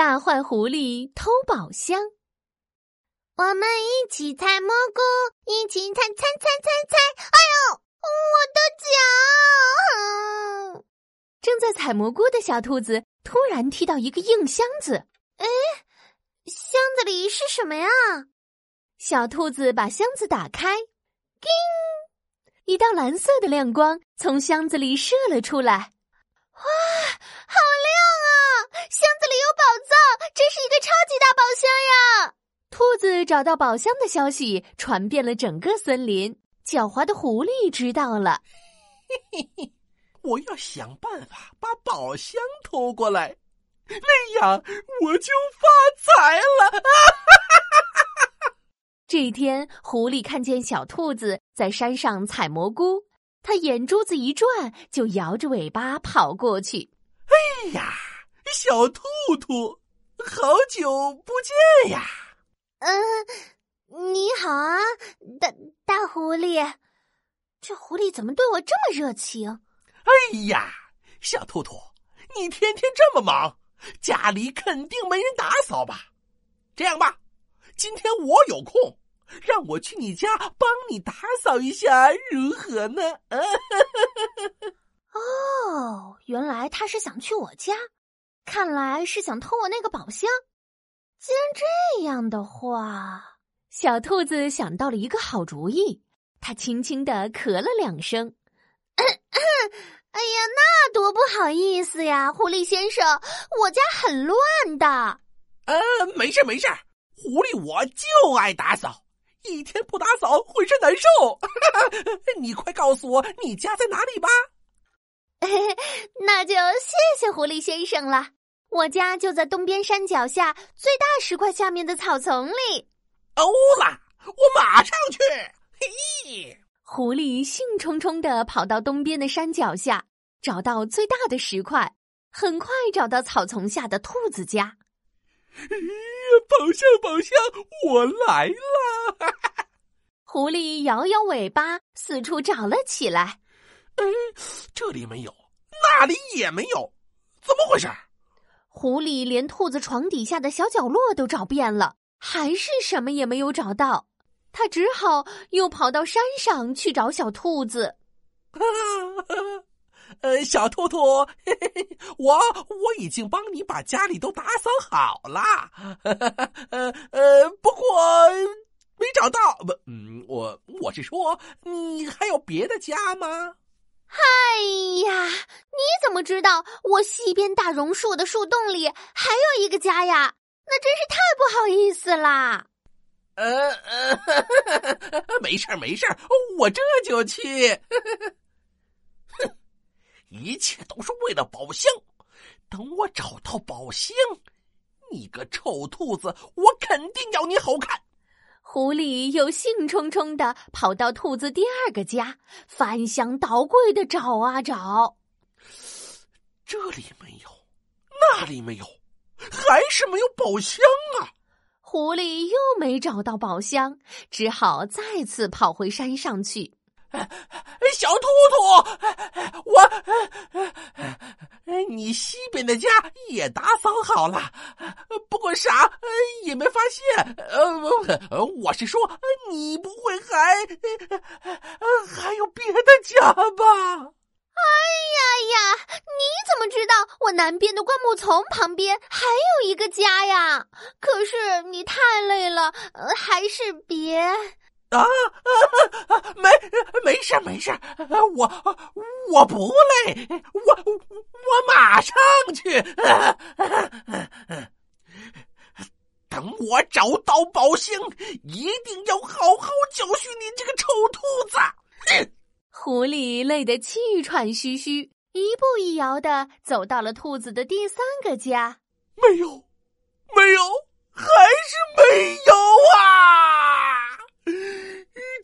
大坏狐狸偷宝箱。我们一起采蘑菇，一起采采采采采。哎呦，我的脚！正在采蘑菇的小兔子突然踢到一个硬箱子。哎，箱子里是什么呀？小兔子把箱子打开，叮！一道蓝色的亮光从箱子里射了出来。哇，好亮啊！箱子里有宝藏，真是一个超级大宝箱呀！兔子找到宝箱的消息传遍了整个森林，狡猾的狐狸知道了。嘿嘿嘿，我要想办法把宝箱偷过来，那样我就发财了。哈哈哈这一天，狐狸看见小兔子在山上采蘑菇，它眼珠子一转，就摇着尾巴跑过去。哎呀，小兔兔，好久不见呀！嗯，你好啊，大大狐狸。这狐狸怎么对我这么热情？哎呀，小兔兔，你天天这么忙，家里肯定没人打扫吧？这样吧，今天我有空。让我去你家帮你打扫一下，如何呢？哦，原来他是想去我家，看来是想偷我那个宝箱。既然这样的话，小兔子想到了一个好主意，它轻轻的咳了两声。哎呀，那多不好意思呀，狐狸先生，我家很乱的。呃，没事没事，狐狸我就爱打扫。一天不打扫，浑身难受。你快告诉我，你家在哪里吧？那就谢谢狐狸先生了。我家就在东边山脚下最大石块下面的草丛里。欧啦，我马上去。嘿，狐狸兴冲冲的跑到东边的山脚下，找到最大的石块，很快找到草丛下的兔子家。宝箱，宝箱，我来了！狐狸摇摇尾巴，四处找了起来。嗯，这里没有，那里也没有，怎么回事？狐狸连兔子床底下的小角落都找遍了，还是什么也没有找到。他只好又跑到山上去找小兔子。呃，小兔兔，嘿嘿嘿，我我已经帮你把家里都打扫好了，呃呃，不过没找到，不，嗯，我我是说，你还有别的家吗？哎呀，你怎么知道我西边大榕树的树洞里还有一个家呀？那真是太不好意思啦。呃呃，没事儿没事儿，我这就去。哼一切都是为了宝箱。等我找到宝箱，你个臭兔子，我肯定要你好看。狐狸又兴冲冲的跑到兔子第二个家，翻箱倒柜的找啊找。这里没有，那里没有，还是没有宝箱啊！狐狸又没找到宝箱，只好再次跑回山上去。小兔兔，我，你西边的家也打扫好了，不过啥也没发现。呃，我是说，你不会还还有别的家吧？哎呀呀，你怎么知道我南边的灌木丛旁边还有一个家呀？可是你太累了，还是别。啊啊！没没事没事，我我不累，我我马上去。等我找到宝箱，一定要好好教训你这个臭兔子！哼！狐狸累得气喘吁吁，一步一摇的走到了兔子的第三个家。没有，没有，还是没有啊！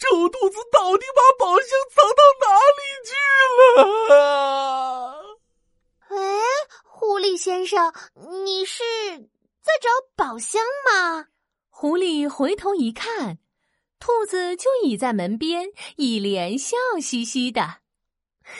臭兔子到底把宝箱藏到哪里去了？哎，狐狸先生，你是在找宝箱吗？狐狸回头一看，兔子就倚在门边，一脸笑嘻嘻的。哼，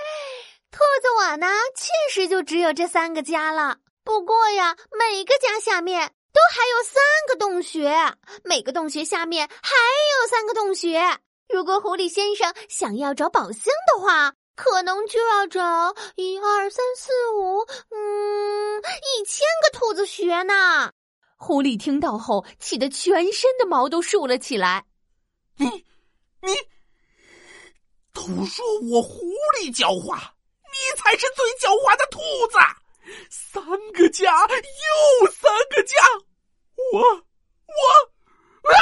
兔子我呢，确实就只有这三个家了。不过呀，每个家下面都还有三个洞穴，每个洞穴下面还有三个洞穴。如果狐狸先生想要找宝箱的话，可能就要找一二三四五，嗯，一千个兔子穴呢。狐狸听到后，气得全身的毛都竖了起来。你，你，都说我狐狸狡猾，你才是最狡猾的兔子！三个家又三个家，我，我，啊！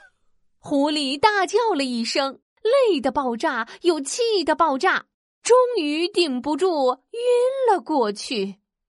狐狸大叫了一声，累得爆炸，又气得爆炸，终于顶不住，晕了过去。